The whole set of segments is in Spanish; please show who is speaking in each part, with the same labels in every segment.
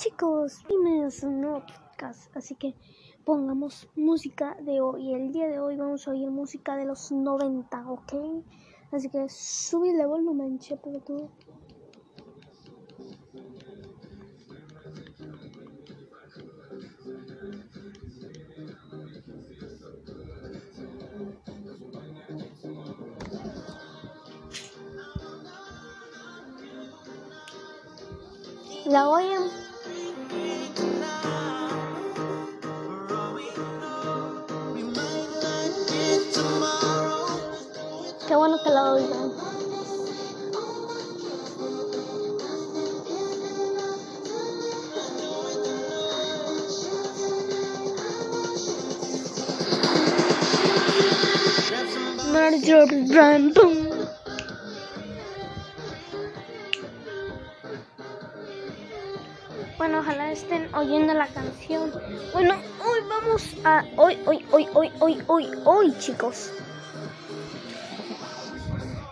Speaker 1: chicos, bienvenidos a un. Así que pongamos música de hoy. El día de hoy vamos a oír música de los 90, ¿ok? Así que subirle volumen, che, tú. La oyen. Qué Brand, boom. Bueno, ojalá estén oyendo la canción. Bueno, hoy vamos a. Hoy, hoy, hoy, hoy, hoy, hoy, hoy, chicos.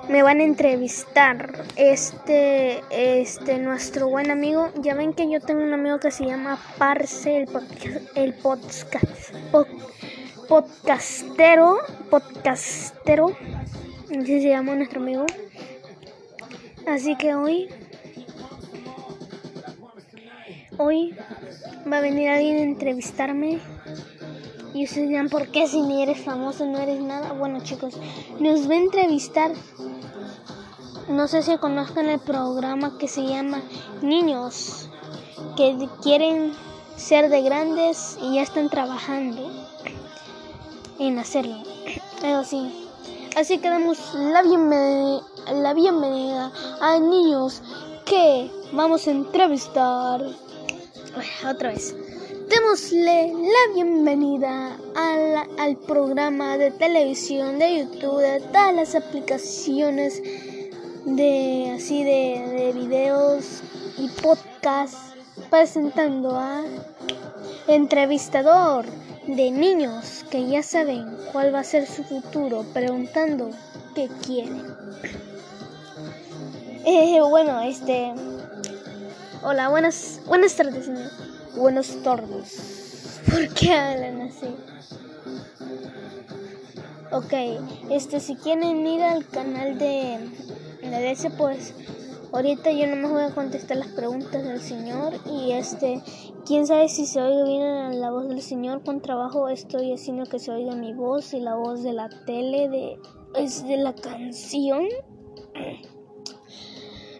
Speaker 1: Me van a entrevistar. Este, este, nuestro buen amigo. Ya ven que yo tengo un amigo que se llama Parce, el, el podcast. podcastero. Podcastero. Así se llama nuestro amigo. Así que hoy Hoy va a venir alguien a entrevistarme. Y ustedes dirán, ¿por qué si ni eres famoso no eres nada? Bueno chicos, nos va a entrevistar. No sé si conozcan el programa que se llama Niños, que quieren ser de grandes y ya están trabajando en hacerlo. Eso sí. Así que damos la bienvenida, la bienvenida a niños que vamos a entrevistar otra vez. Démosle la bienvenida al programa de televisión, de YouTube, de todas las aplicaciones de así de, de videos y podcast presentando a entrevistador de niños que ya saben cuál va a ser su futuro, preguntando qué quieren. Eh, bueno, este Hola, buenas, buenas tardes, buenos tardes. ¿Por qué hablan así? Ok, este, si quieren ir al canal de, de ese, pues ahorita yo no me voy a contestar las preguntas del señor y este, quién sabe si se oiga bien la voz del señor. Con trabajo estoy haciendo que se oiga mi voz y la voz de la tele de, es de la canción.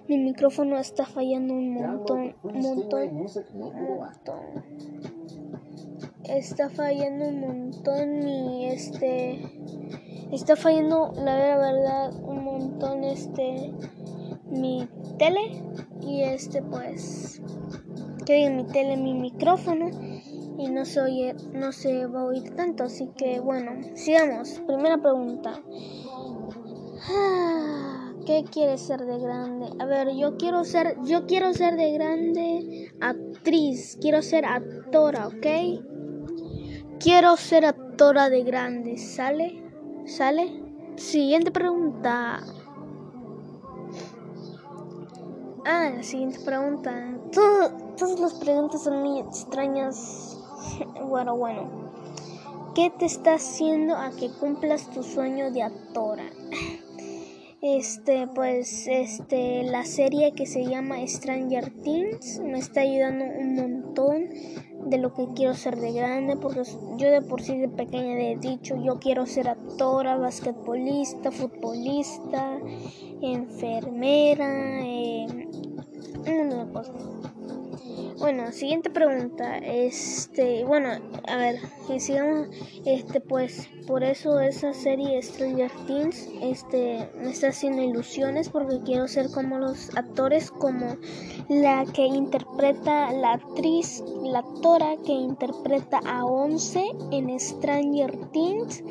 Speaker 1: Mi micrófono está fallando un montón, un montón, montón. Está fallando un montón y este está fallando la verdad un montón este mi tele y este pues que diga mi tele mi micrófono y no se oye no se va a oír tanto así que bueno sigamos primera pregunta ah. ¿Qué quieres ser de grande? A ver, yo quiero ser, yo quiero ser de grande actriz, quiero ser actora, ¿ok? Quiero ser actora de grande, ¿sale? ¿Sale? Siguiente pregunta. Ah, la siguiente pregunta. Todas las preguntas son muy extrañas. bueno, bueno. ¿Qué te está haciendo a que cumplas tu sueño de actora? este pues este la serie que se llama Stranger Things me está ayudando un montón de lo que quiero ser de grande porque yo de por sí de pequeña le he dicho yo quiero ser actora basquetbolista futbolista enfermera eh, una cosa bueno, siguiente pregunta. Este, bueno, a ver, sigamos. Este, pues, por eso esa serie Stranger Things, este, me está haciendo ilusiones porque quiero ser como los actores, como la que interpreta la actriz, la actora que interpreta a Once en Stranger Things.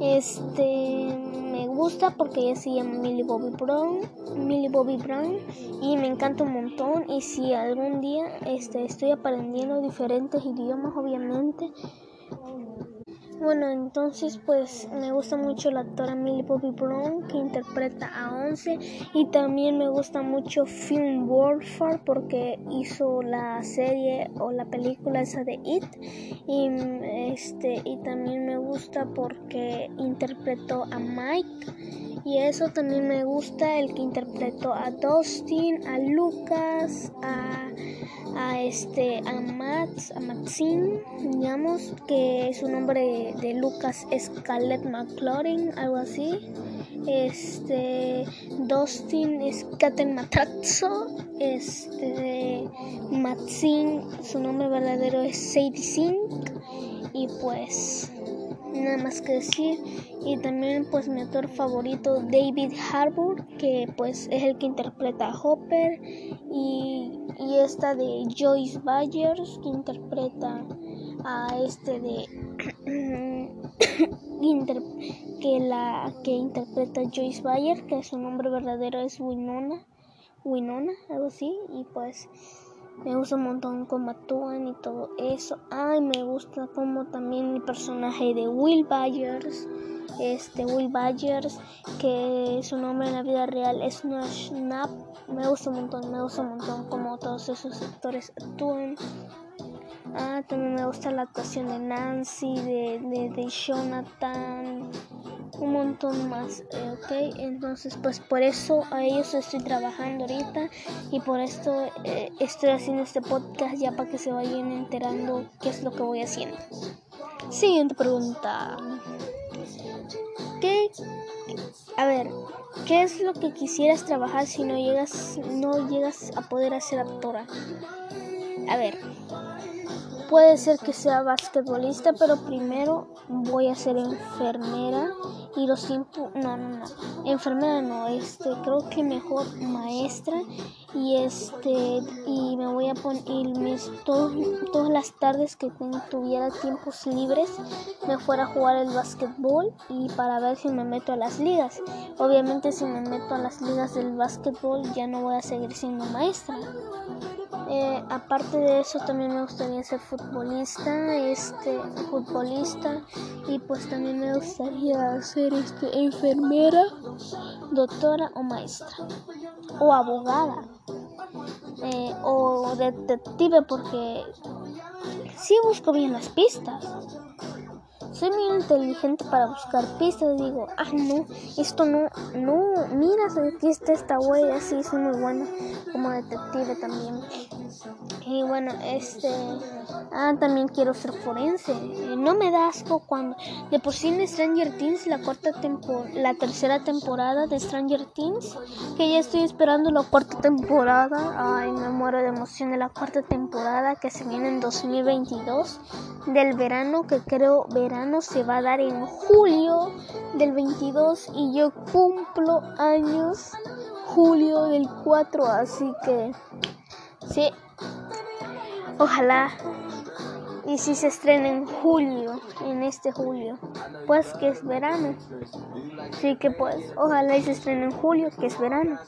Speaker 1: Este gusta porque ella se llama Millie Bobby Brown, Millie Bobby Brown y me encanta un montón. Y si algún día este estoy aprendiendo diferentes idiomas obviamente Bueno, entonces pues me gusta mucho la actora Millie Bobby Brown que interpreta a Once y también me gusta mucho Film Warfare porque hizo la serie o la película esa de It y este y también me gusta porque interpretó a Mike y eso también me gusta el que interpretó a Dustin, a Lucas, a a este a Max, a Maxine, digamos que su nombre de Lucas es Caleb McLaurin, algo así. Este Dustin es Katen Mataxo, este Maxine, su nombre verdadero es Sadie Sink y pues nada más que decir. Y también pues mi actor favorito David Harbour que pues es el que interpreta a Hopper y, y esta de Joyce Byers que interpreta a este de que la que interpreta Joyce Byers que su nombre verdadero es Winona Winona algo así y pues me gusta un montón cómo actúan y todo eso. Ay, me gusta como también el personaje de Will Byers. Este Will Byers, que su nombre en la vida real es Nash Snap. Me gusta un montón, me gusta un montón como todos esos actores actúan. Ah, también me gusta la actuación de Nancy, de, de, de Jonathan, un montón más, eh, ¿ok? Entonces, pues por eso a ellos estoy trabajando ahorita y por esto eh, estoy haciendo este podcast ya para que se vayan enterando qué es lo que voy haciendo. Siguiente pregunta. ¿Qué? A ver, ¿qué es lo que quisieras trabajar si no llegas, no llegas a poder ser actora? A ver, Puede ser que sea basquetbolista, pero primero voy a ser enfermera y los tiempos, no, no, no, enfermera no, este, creo que mejor maestra y este, y me voy a poner, mis, todas las tardes que tuviera tiempos libres, me fuera a jugar el basquetbol y para ver si me meto a las ligas. Obviamente si me meto a las ligas del basquetbol ya no voy a seguir siendo maestra. Eh, aparte de eso también me gustaría ser futbolista, este futbolista. Y pues también me gustaría ser este enfermera, doctora o maestra. O abogada. Eh, o detective porque sí busco bien las pistas soy muy inteligente para buscar pistas. Digo, ah, no, esto no, no, mira, aquí está esta huella, sí, soy muy buena como detective también. Y bueno, este, ah, también quiero ser forense. No me da asco cuando, de por sí en Stranger Things, la cuarta temporada, la tercera temporada de Stranger Things, que ya estoy esperando la cuarta temporada. Ay, me muero de emoción de la cuarta temporada que se viene en 2022 del verano, que creo verano se va a dar en julio del 22 y yo cumplo años julio del 4, así que sí, ojalá y si se estrena en julio, en este julio, pues que es verano. Así que pues, ojalá y se estrene en julio, que es verano.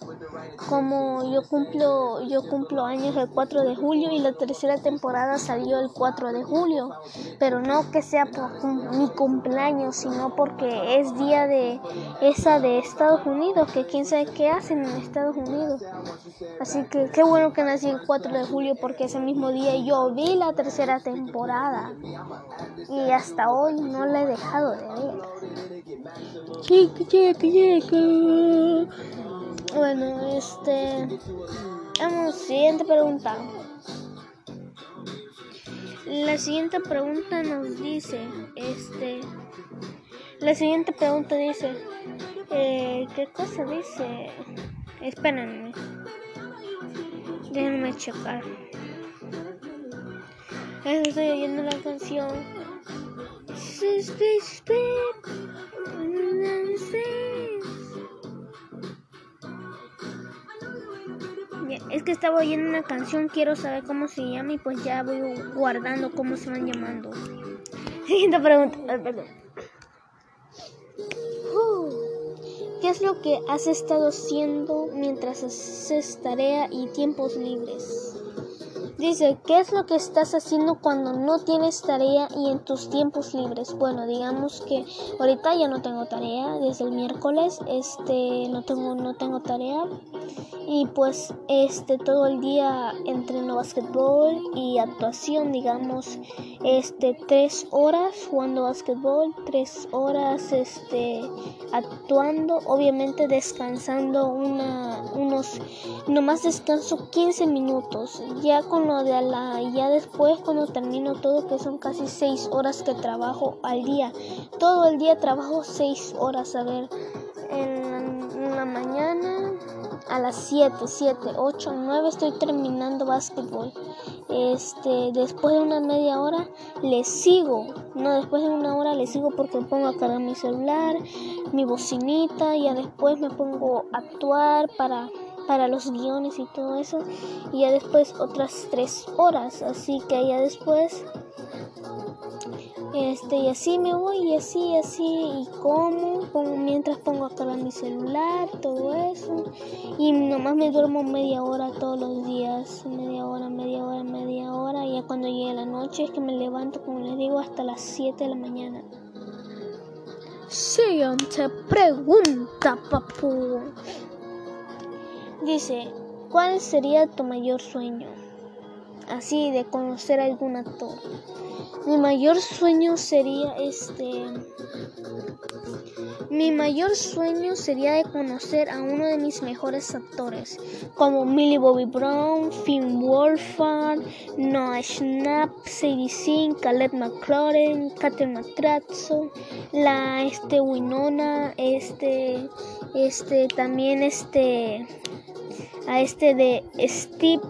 Speaker 1: Como yo cumplo, yo cumplo años el 4 de julio y la tercera temporada salió el 4 de julio. Pero no que sea por mi cumpleaños, sino porque es día de esa de Estados Unidos, que quién sabe qué hacen en Estados Unidos. Así que qué bueno que nací el 4 de julio porque ese mismo día yo vi la tercera temporada y hasta hoy no la he dejado de ver. Bueno, este. Vamos, siguiente pregunta. La siguiente pregunta nos dice, este, la siguiente pregunta dice, eh, ¿qué cosa dice? Espérenme, déjenme checar. Estoy oyendo la canción. Es que estaba oyendo una canción, quiero saber cómo se llama y pues ya voy guardando cómo se van llamando. Siguiente pregunta. ¿Qué es lo que has estado haciendo mientras haces tarea y tiempos libres? Dice, ¿qué es lo que estás haciendo cuando no tienes tarea y en tus tiempos libres? Bueno, digamos que ahorita ya no tengo tarea, desde el miércoles este no tengo no tengo tarea. Y pues este todo el día entreno basquetbol y actuación, digamos, este tres horas jugando basquetbol, tres horas este actuando, obviamente descansando una unos nomás descanso 15 minutos, ya con de la ya después cuando termino todo que son casi seis horas que trabajo al día todo el día trabajo seis horas a ver en la mañana a las 7, 7, 8, 9 estoy terminando básquetbol. Este, después de una media hora le sigo. No, después de una hora le sigo porque pongo a cargar mi celular, mi bocinita, y después me pongo a actuar para para los guiones y todo eso y ya después otras tres horas así que ya después este y así me voy y así y así y como pongo, mientras pongo acá mi celular todo eso y nomás me duermo media hora todos los días media hora media hora media hora y ya cuando llegue la noche es que me levanto como les digo hasta las 7 de la mañana. Siguiente pregunta papu Dice, ¿cuál sería tu mayor sueño? Así de conocer a algún actor. Mi mayor sueño sería este... Mi mayor sueño sería de conocer a uno de mis mejores actores, como Millie Bobby Brown, Finn Wolfhard, Noah Schnapp, Sadie Sink, Caleb McLaurin, Catherine McCratso, la este Winona, este, este, también este, a este de Steve,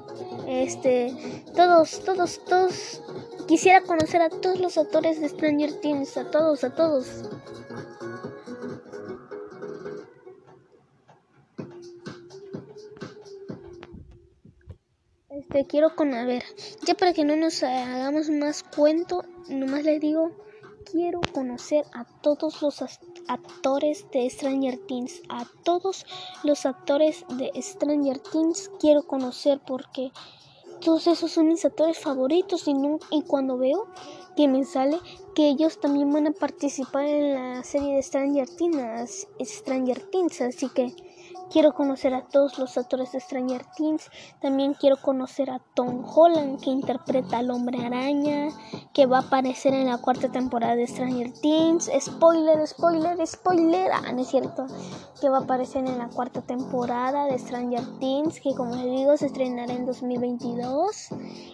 Speaker 1: este, todos, todos, todos. Quisiera conocer a todos los actores de Stranger Things, a todos, a todos. Este, quiero con, a ver, ya para que no nos hagamos más cuento, nomás les digo, quiero conocer a todos los actores de Stranger Things. A todos los actores de Stranger Things quiero conocer porque todos esos son mis actores favoritos y, y cuando veo que me sale que ellos también van a participar en la serie de Stranger Things, Stranger Things, así que Quiero conocer a todos los actores de Stranger Things. También quiero conocer a Tom Holland, que interpreta al hombre araña, que va a aparecer en la cuarta temporada de Stranger Things. Spoiler, spoiler, spoiler. Ah, no es cierto. Que va a aparecer en la cuarta temporada de Stranger Things, que como les digo, se estrenará en 2022.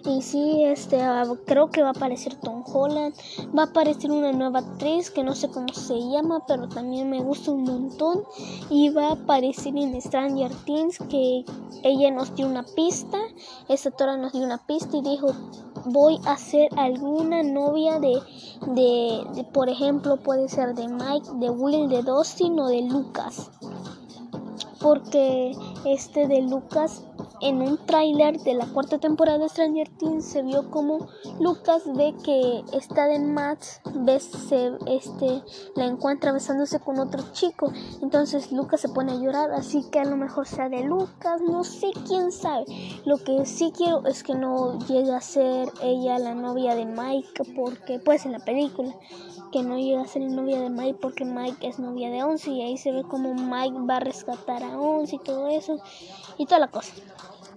Speaker 1: Y sí, este, ah, creo que va a aparecer Tom Holland. Va a aparecer una nueva actriz que no sé cómo se llama, pero también me gusta un montón. Y va a aparecer en Stranger Things que ella nos dio una pista, esa autora nos dio una pista y dijo voy a ser alguna novia de, de, por ejemplo puede ser de Mike, de Will, de Dustin o de Lucas porque este de Lucas en un tráiler de la cuarta temporada de Stranger Things se vio como Lucas ve que está de Max se, este, la encuentra besándose con otro chico. Entonces Lucas se pone a llorar, así que a lo mejor sea de Lucas, no sé quién sabe. Lo que sí quiero es que no llegue a ser ella la novia de Mike, porque pues en la película que no llega a ser novia de Mike porque Mike es novia de Once y ahí se ve como Mike va a rescatar a Once y todo eso y toda la cosa.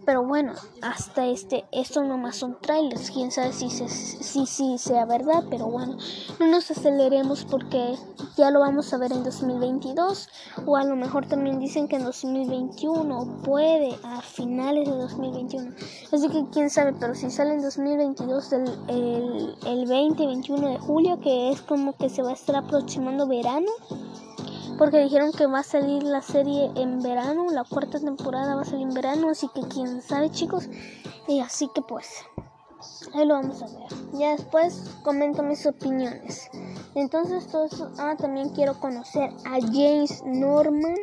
Speaker 1: Pero bueno, hasta este, esto nomás son trailers, quién sabe si, si, si sea verdad, pero bueno, no nos aceleremos porque ya lo vamos a ver en 2022 o a lo mejor también dicen que en 2021 puede a finales de 2021. Así que quién sabe, pero si sale en 2022 el, el, el 20, 21 de julio, que es como que se va a estar aproximando verano porque dijeron que va a salir la serie en verano, la cuarta temporada va a salir en verano, así que quién sabe chicos, y así que pues, ahí lo vamos a ver. Ya después comento mis opiniones. Entonces todo ah, también quiero conocer a James Norman,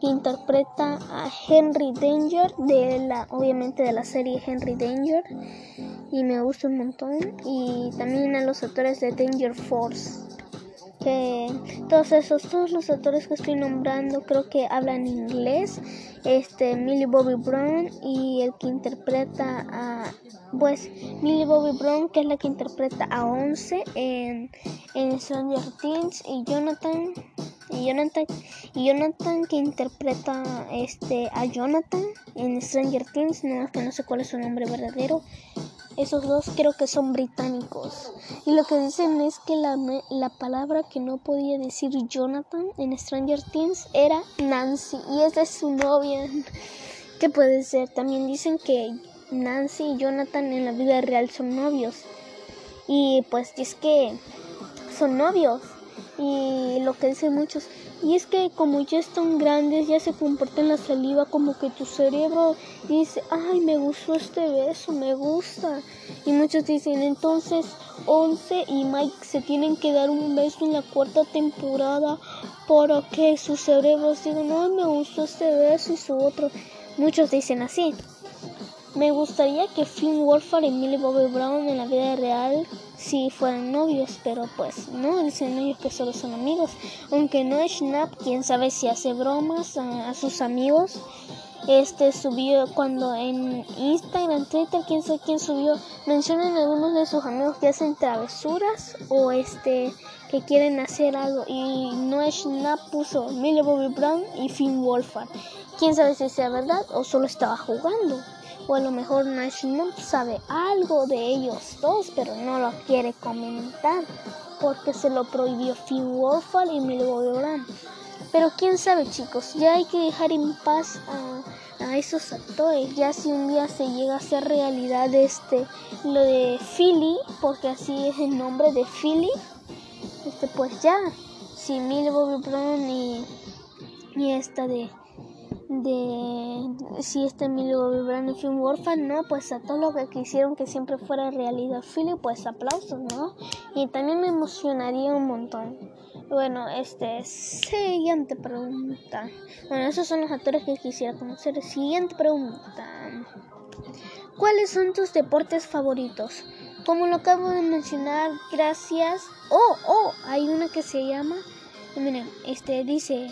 Speaker 1: que interpreta a Henry Danger, de la, obviamente de la serie Henry Danger, y me gusta un montón, y también a los actores de Danger Force que todos esos, todos los actores que estoy nombrando creo que hablan inglés. Este, Millie Bobby Brown y el que interpreta a, pues, Millie Bobby Brown, que es la que interpreta a Once en, en Stranger Things y Jonathan y Jonathan y Jonathan que interpreta este a Jonathan en Stranger Things no que no sé cuál es su nombre verdadero esos dos creo que son británicos. Y lo que dicen es que la, la palabra que no podía decir Jonathan en Stranger Things era Nancy y esa es su novia. ¿Qué puede ser. También dicen que Nancy y Jonathan en la vida real son novios. Y pues es que son novios y lo que dicen muchos. Y es que como ya están grandes, ya se comportan la saliva como que tu cerebro dice, ay, me gustó este beso, me gusta. Y muchos dicen, entonces Once y Mike se tienen que dar un beso en la cuarta temporada para que sus cerebros digan, ay, me gustó este beso y su otro. Muchos dicen así. Me gustaría que Finn Wolfhard y Millie Bobby Brown en la vida real si fueran novios, pero pues no, dicen ellos que solo son amigos. Aunque no es Snap, quién sabe si hace bromas a, sus amigos. Este subió cuando en Instagram, Twitter, quién sabe quién subió, mencionan algunos de sus amigos que hacen travesuras o este que quieren hacer algo y no es Snap puso Millie Bobby Brown y Finn Wolfhard. Quién sabe si sea verdad o solo estaba jugando o a lo mejor National sabe algo de ellos dos, pero no lo quiere comentar porque se lo prohibió Finn y Brown. Pero quién sabe chicos, ya hay que dejar en paz a, esos actores. Ya si un día se llega a hacer realidad este lo de Philly, porque así es el nombre de Philly, este pues ya, si Brown y, y esta de de si este Emilio Vibrano fue un huérfano, ¿no? Pues a todo lo que quisieron que siempre fuera realidad Philly, pues aplausos, ¿no? Y también me emocionaría un montón. Bueno, este, siguiente pregunta. Bueno, esos son los actores que quisiera conocer. Siguiente pregunta. ¿Cuáles son tus deportes favoritos? Como lo acabo de mencionar, gracias. Oh, oh, hay una que se llama. Miren, este dice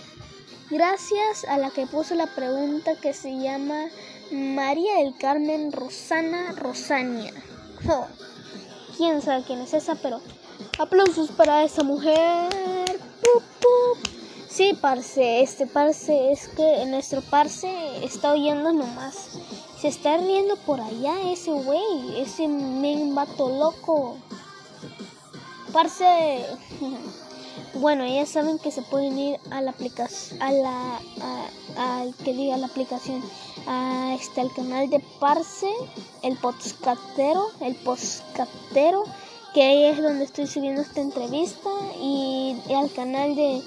Speaker 1: Gracias a la que puso la pregunta que se llama María del Carmen Rosana Rosania. Quién sabe quién es esa, pero aplausos para esa mujer. Sí, parce, este parce es que nuestro parce está oyendo nomás. Se está riendo por allá ese güey, ese men vato loco. Parce. Bueno, ya saben que se pueden ir a la aplicación, a la, al que diga la aplicación, a este, al canal de Parse, el podcastero, el podcastero, que ahí es donde estoy subiendo esta entrevista, y, al canal de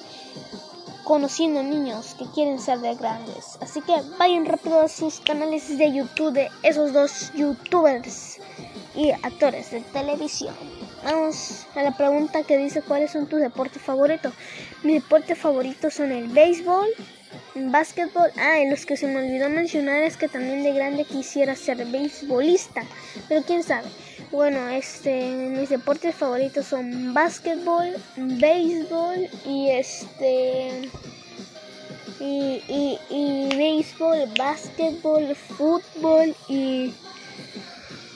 Speaker 1: Conociendo Niños que quieren ser de grandes. Así que vayan rápido a sus canales de YouTube de esos dos youtubers y actores de televisión. Vamos a la pregunta que dice cuáles son tus deportes favoritos. Mis deportes favoritos son el béisbol, el básquetbol. Ah, y los que se me olvidó mencionar es que también de grande quisiera ser beisbolista. Pero quién sabe. Bueno, este, mis deportes favoritos son básquetbol, béisbol y este y, y, y béisbol, básquetbol, fútbol y,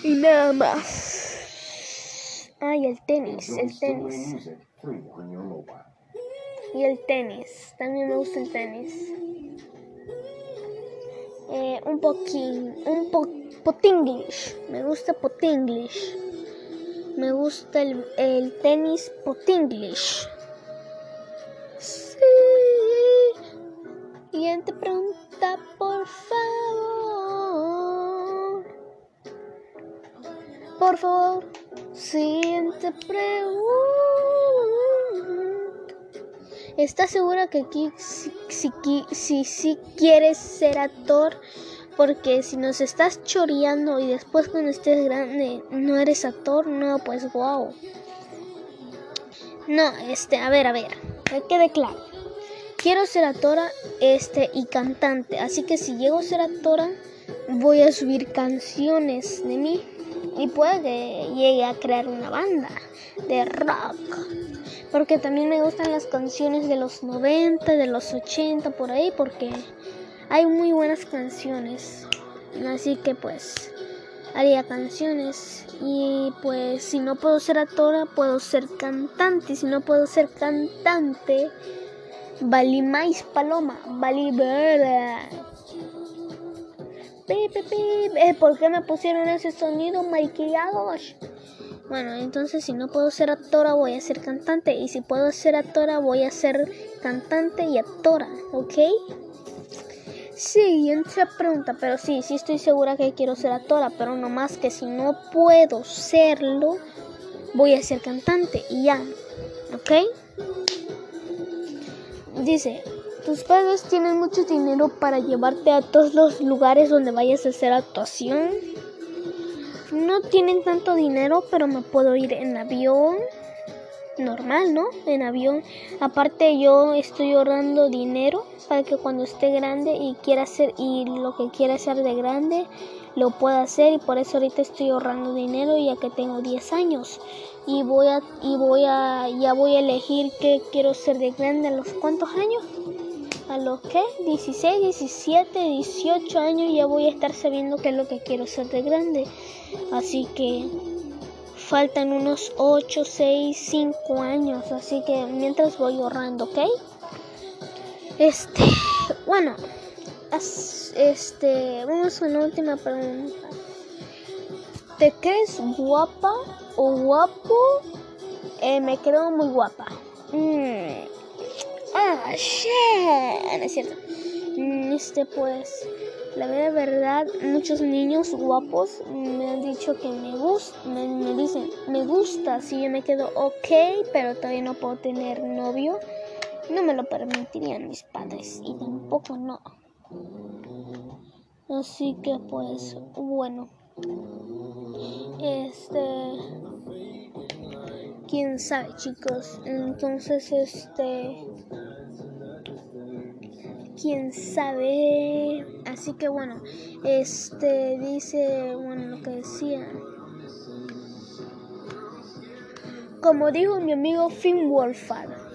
Speaker 1: y nada más. Ah, y el tenis, el tenis. Y el tenis, también me gusta el tenis. Eh, un poquín, un po potinglish, me gusta potinglish. Me gusta el, el tenis potinglish. Sí. Siguiente pregunta, Por favor. Siguiente pregunta. ¿Estás segura que aquí si, si, si, quieres ser actor? Porque si nos estás choreando y después cuando estés grande no eres actor, no, pues wow. No, este, a ver, a ver, que quede claro. Quiero ser actora este, y cantante, así que si llego a ser actora, voy a subir canciones de mí y puede que llegue a crear una banda de rock. Porque también me gustan las canciones de los 90, de los 80, por ahí, porque hay muy buenas canciones. Así que pues haría canciones. Y pues si no puedo ser actora, puedo ser cantante. Si no puedo ser cantante, mais Paloma, Vali ¿Por qué me pusieron ese sonido maquillados? Bueno, entonces si no puedo ser actora, voy a ser cantante. Y si puedo ser actora, voy a ser cantante y actora, ¿ok? Siguiente pregunta, pero sí, sí estoy segura que quiero ser actora, pero no más que si no puedo serlo, voy a ser cantante y ya, ¿ok? Dice, tus padres tienen mucho dinero para llevarte a todos los lugares donde vayas a hacer actuación. No tienen tanto dinero, pero me puedo ir en avión. Normal, ¿no? En avión. Aparte yo estoy ahorrando dinero para que cuando esté grande y quiera hacer y lo que quiera hacer de grande lo pueda hacer y por eso ahorita estoy ahorrando dinero ya que tengo 10 años y voy a y voy a ya voy a elegir qué quiero ser de grande a los cuántos años a los que 16, 17, 18 años ya voy a estar sabiendo qué es lo que quiero ser de grande. Así que faltan unos 8, 6, 5 años, así que mientras voy ahorrando, ¿ok? Este, bueno, este, vamos a la última pregunta. ¿Te crees guapa o guapo? Eh, me creo muy guapa. Mm. Ah, shit. No es cierto. Mm, este, pues, la verdad, muchos niños guapos me han dicho que me gusta, me, dicen, me gusta, si yo me quedo ok, pero todavía no puedo tener novio. No me lo permitirían mis padres y tampoco no. Así que pues, bueno. Este quién sabe, chicos. Entonces, este. Quién sabe. Así que bueno, este dice, bueno, lo que decía. Como dijo mi amigo Finn Wolfhard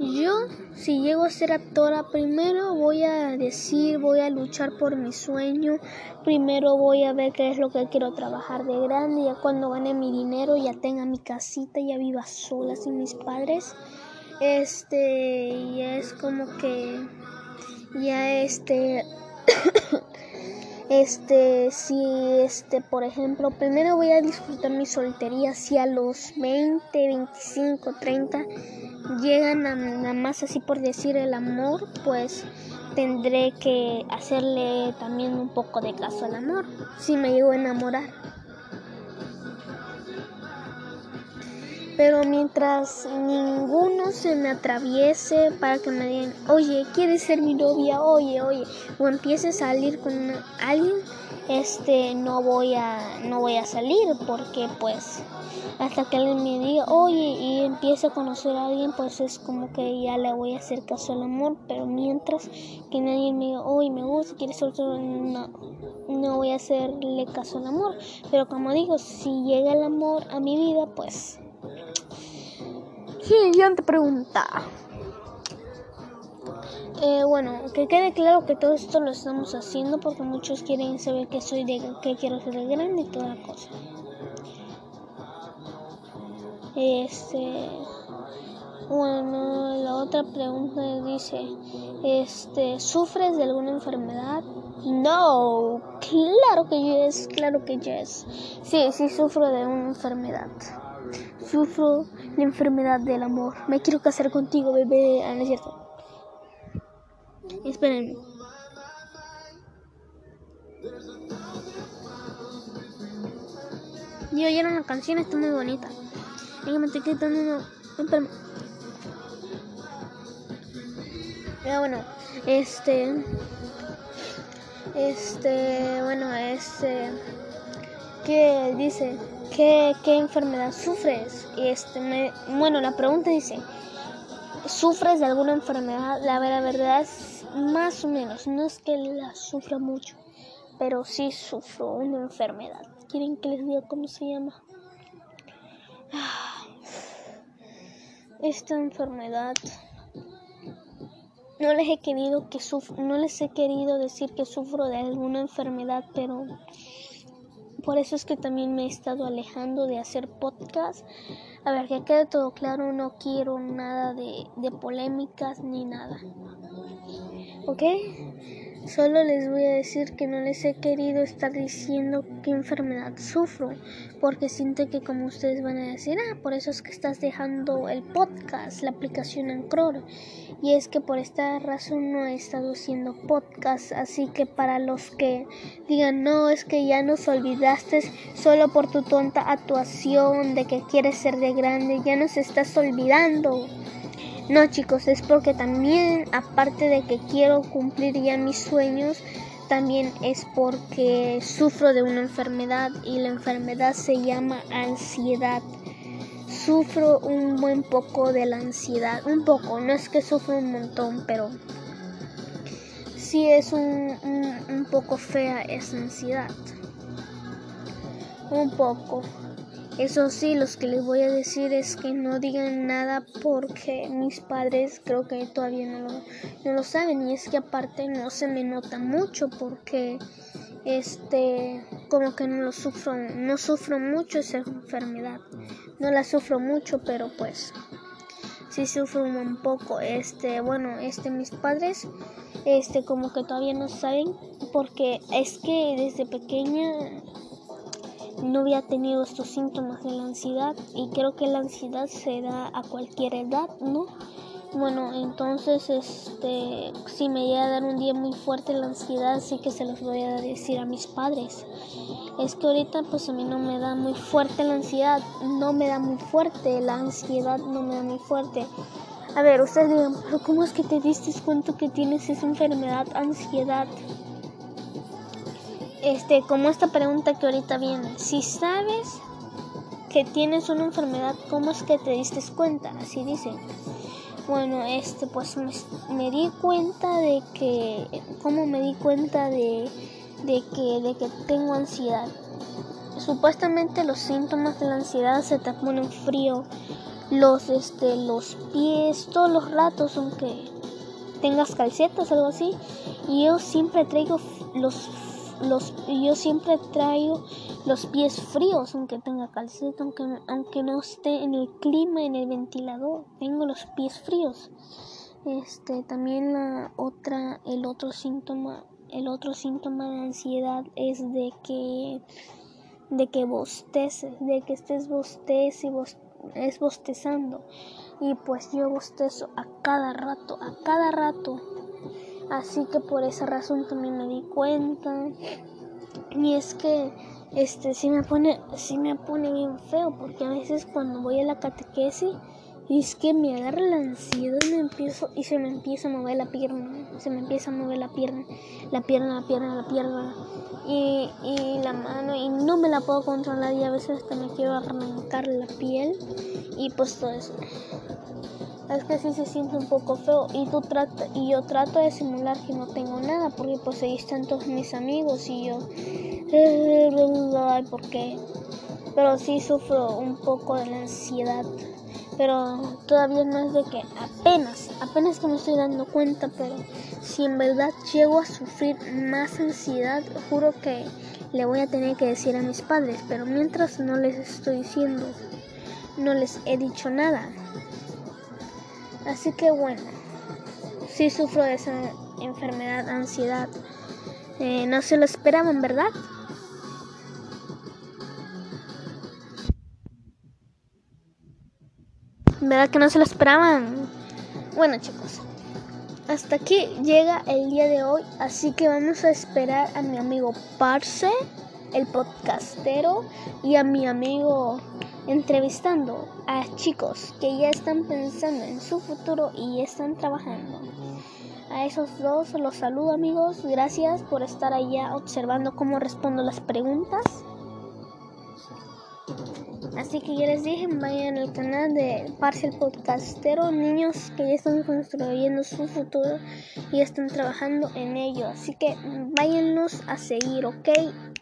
Speaker 1: yo, si llego a ser actora, primero voy a decir, voy a luchar por mi sueño. Primero voy a ver qué es lo que quiero trabajar de grande. Ya cuando gane mi dinero, ya tenga mi casita, ya viva sola sin mis padres. Este, ya es como que, ya este. Este, si, este, por ejemplo, primero voy a disfrutar mi soltería, si a los 20, 25, 30 llegan a nada más así por decir el amor, pues tendré que hacerle también un poco de caso al amor, si me llego a enamorar. Pero mientras ninguno se me atraviese para que me digan, oye, ¿quieres ser mi novia? Oye, oye, o empiece a salir con alguien, este, no voy a, no voy a salir porque pues hasta que alguien me diga, oye, y empiece a conocer a alguien, pues es como que ya le voy a hacer caso al amor, pero mientras que nadie me diga, oye, me gusta, quieres ser no, no voy a hacerle caso al amor. Pero como digo, si llega el amor a mi vida, pues Siguiente pregunta. Eh, bueno, que quede claro que todo esto lo estamos haciendo porque muchos quieren saber que soy de que quiero ser de grande y toda la cosa. Este, bueno, la otra pregunta dice, este, ¿sufres de alguna enfermedad? No, claro que yes, claro que yes. Sí, sí sufro de una enfermedad. Sufro la enfermedad del amor. Me quiero casar contigo, bebé. Ah, no es cierto. Esperen. Yo oyeron la canción, está muy bonita. Venga, me estoy quitando uno. Pero bueno, este. Este. Bueno, este. ¿Qué dice? ¿Qué, enfermedad sufres? Este, me, bueno, la pregunta dice, ¿sufres de alguna enfermedad? La verdad es más o menos, no es que la sufra mucho, pero sí sufro una enfermedad. ¿Quieren que les diga cómo se llama? esta enfermedad no les he querido que no les he querido decir que sufro de alguna enfermedad, pero por eso es que también me he estado alejando de hacer podcast. A ver, que quede todo claro, no quiero nada de, de polémicas ni nada. ¿Ok? Solo les voy a decir que no les he querido estar diciendo qué enfermedad sufro, porque siento que como ustedes van a decir, ah, por eso es que estás dejando el podcast, la aplicación Anchor. Y es que por esta razón no he estado haciendo podcast, así que para los que digan, no, es que ya nos olvidaste solo por tu tonta actuación de que quieres ser de grande, ya nos estás olvidando. No chicos, es porque también, aparte de que quiero cumplir ya mis sueños, también es porque sufro de una enfermedad y la enfermedad se llama ansiedad. Sufro un buen poco de la ansiedad, un poco, no es que sufro un montón, pero sí es un, un poco fea esa ansiedad. Un poco. Eso sí, los que les voy a decir es que no digan nada porque mis padres creo que todavía no lo, no lo saben y es que aparte no se me nota mucho porque este como que no lo sufro, no sufro mucho esa enfermedad. No la sufro mucho, pero pues sí sufro un poco. Este, bueno, este mis padres este como que todavía no saben porque es que desde pequeña no había tenido estos síntomas de la ansiedad y creo que la ansiedad se da a cualquier edad, ¿no? Bueno, entonces, este, si me llega a dar un día muy fuerte la ansiedad, sí que se los voy a decir a mis padres. Es que ahorita, pues a mí no me da muy fuerte la ansiedad, no me da muy fuerte la ansiedad, no me da muy fuerte. A ver, ustedes digan, pero ¿cómo es que te diste cuenta que tienes esa enfermedad, ansiedad? Este, como esta pregunta que ahorita viene, si sabes que tienes una enfermedad, ¿cómo es que te diste cuenta? Así dice. Bueno, este, pues me, di cuenta de que, ¿cómo me di cuenta de, de, que, de que tengo ansiedad? Supuestamente los síntomas de la ansiedad se te ponen frío, los, este, los pies, todos los ratos, aunque tengas calcetas, algo así. Y yo siempre traigo los los, yo siempre traigo los pies fríos, aunque tenga calceta, aunque, aunque no esté en el clima, en el ventilador, tengo los pies fríos. Este, también la otra, el otro síntoma, el otro síntoma de ansiedad es de que, de que bosteces, de que estés bostez y es bostezando. Y pues yo bostezo a cada rato, a cada rato. Así que por esa razón también me di cuenta. Y es que este sí me pone sí me pone bien feo porque a veces cuando voy a la catequesis es que me agarra la ansiedad me empiezo y se me empieza a mover la pierna, se me empieza a mover la pierna, la pierna, la pierna, la pierna y, y la mano y no me la puedo controlar y a veces hasta me quiero arrancar la piel y pues todo eso es que sí se siente un poco feo y tú trata, y yo trato de simular que no tengo nada porque pues ahí están todos mis amigos y yo ay por qué pero sí sufro un poco de la ansiedad pero todavía no es de que apenas apenas que me estoy dando cuenta pero si en verdad llego a sufrir más ansiedad juro que le voy a tener que decir a mis padres pero mientras no les estoy diciendo no les he dicho nada Así que bueno, sí sufro de esa enfermedad, ansiedad. Eh, no se lo esperaban, ¿verdad? ¿Verdad que no se lo esperaban? Bueno chicos, hasta aquí llega el día de hoy, así que vamos a esperar a mi amigo Parse, el podcastero, y a mi amigo entrevistando a chicos que ya están pensando en su futuro y están trabajando. A esos dos los saludo amigos, gracias por estar allá observando cómo respondo las preguntas. Así que ya les dije, vayan al canal de Parcial Podcastero, niños que ya están construyendo su futuro y están trabajando en ello. Así que váyanlos a seguir, ¿ok?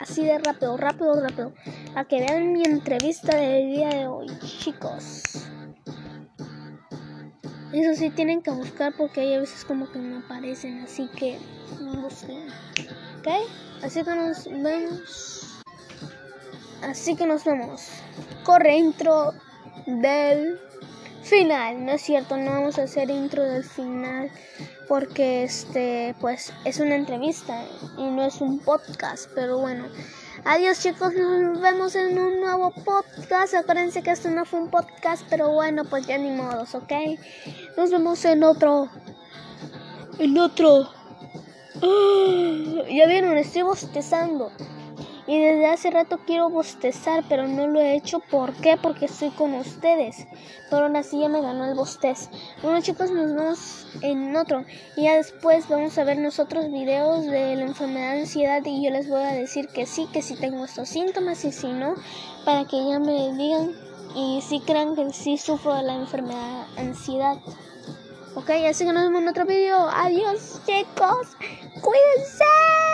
Speaker 1: Así de rápido, rápido, rápido. A que vean mi entrevista del día de hoy, chicos. Eso sí tienen que buscar porque hay a veces como que no aparecen, así que busquen. ¿Ok? Así que nos vemos. Así que nos vemos. Corre intro del final. No es cierto, no vamos a hacer intro del final porque este pues es una entrevista y no es un podcast, pero bueno. Adiós chicos, nos vemos en un nuevo podcast. Acuérdense que esto no fue un podcast, pero bueno, pues ya ni modos, ¿ok? Nos vemos en otro. En otro. Ya vieron, estoy bostezando. Y desde hace rato quiero bostezar, pero no lo he hecho. ¿Por qué? Porque estoy con ustedes. Pero aún así ya me ganó el bostez. Bueno chicos, nos vemos en otro. Y ya después vamos a ver nosotros videos de la enfermedad de ansiedad. Y yo les voy a decir que sí, que sí tengo estos síntomas. Y si no, para que ya me digan. Y si crean que sí sufro de la enfermedad ansiedad. Ok, así que nos vemos en otro video. Adiós chicos. Cuídense.